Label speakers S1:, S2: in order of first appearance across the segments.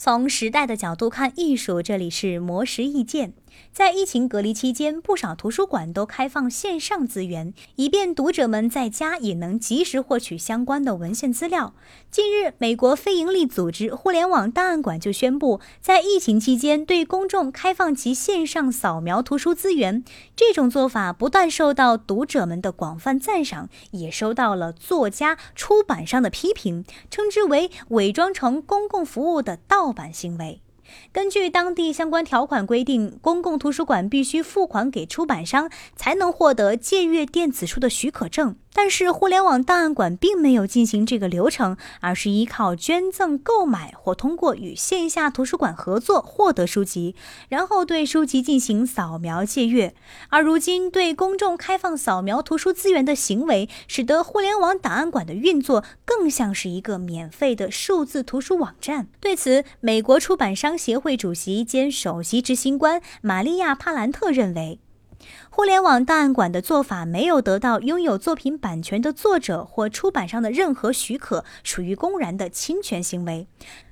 S1: 从时代的角度看艺术，这里是魔石意见。在疫情隔离期间，不少图书馆都开放线上资源，以便读者们在家也能及时获取相关的文献资料。近日，美国非营利组织互联网档案馆就宣布，在疫情期间对公众开放其线上扫描图书资源。这种做法不但受到读者们的广泛赞赏，也收到了作家、出版商的批评，称之为伪装成公共服务的盗版行为。根据当地相关条款规定，公共图书馆必须付款给出版商，才能获得借阅电子书的许可证。但是，互联网档案馆并没有进行这个流程，而是依靠捐赠、购买或通过与线下图书馆合作获得书籍，然后对书籍进行扫描借阅。而如今对公众开放扫描图书资源的行为，使得互联网档案馆的运作更像是一个免费的数字图书网站。对此，美国出版商协会主席兼首席执行官玛利亚·帕兰特认为。互联网档案馆的做法没有得到拥有作品版权的作者或出版商的任何许可，属于公然的侵权行为。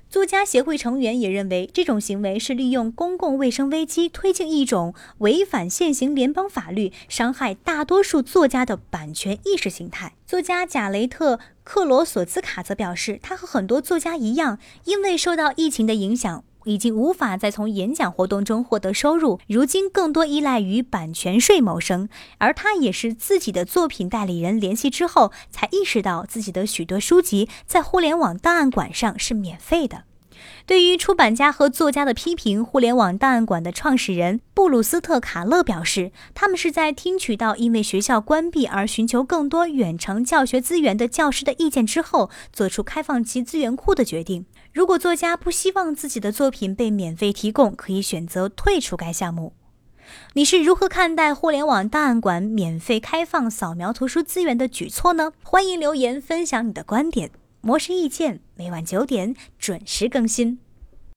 S1: 作家协会成员也认为，这种行为是利用公共卫生危机推进一种违反现行联邦法律、伤害大多数作家的版权意识形态。作家贾雷特·克罗索兹卡则表示，他和很多作家一样，因为受到疫情的影响。已经无法再从演讲活动中获得收入，如今更多依赖于版权税谋生。而他也是自己的作品代理人联系之后，才意识到自己的许多书籍在互联网档案馆上是免费的。对于出版家和作家的批评，互联网档案馆的创始人布鲁斯特·卡勒表示，他们是在听取到因为学校关闭而寻求更多远程教学资源的教师的意见之后，做出开放其资源库的决定。如果作家不希望自己的作品被免费提供，可以选择退出该项目。你是如何看待互联网档案馆免费开放扫描图书资源的举措呢？欢迎留言分享你的观点。模式意见每晚九点准时更新。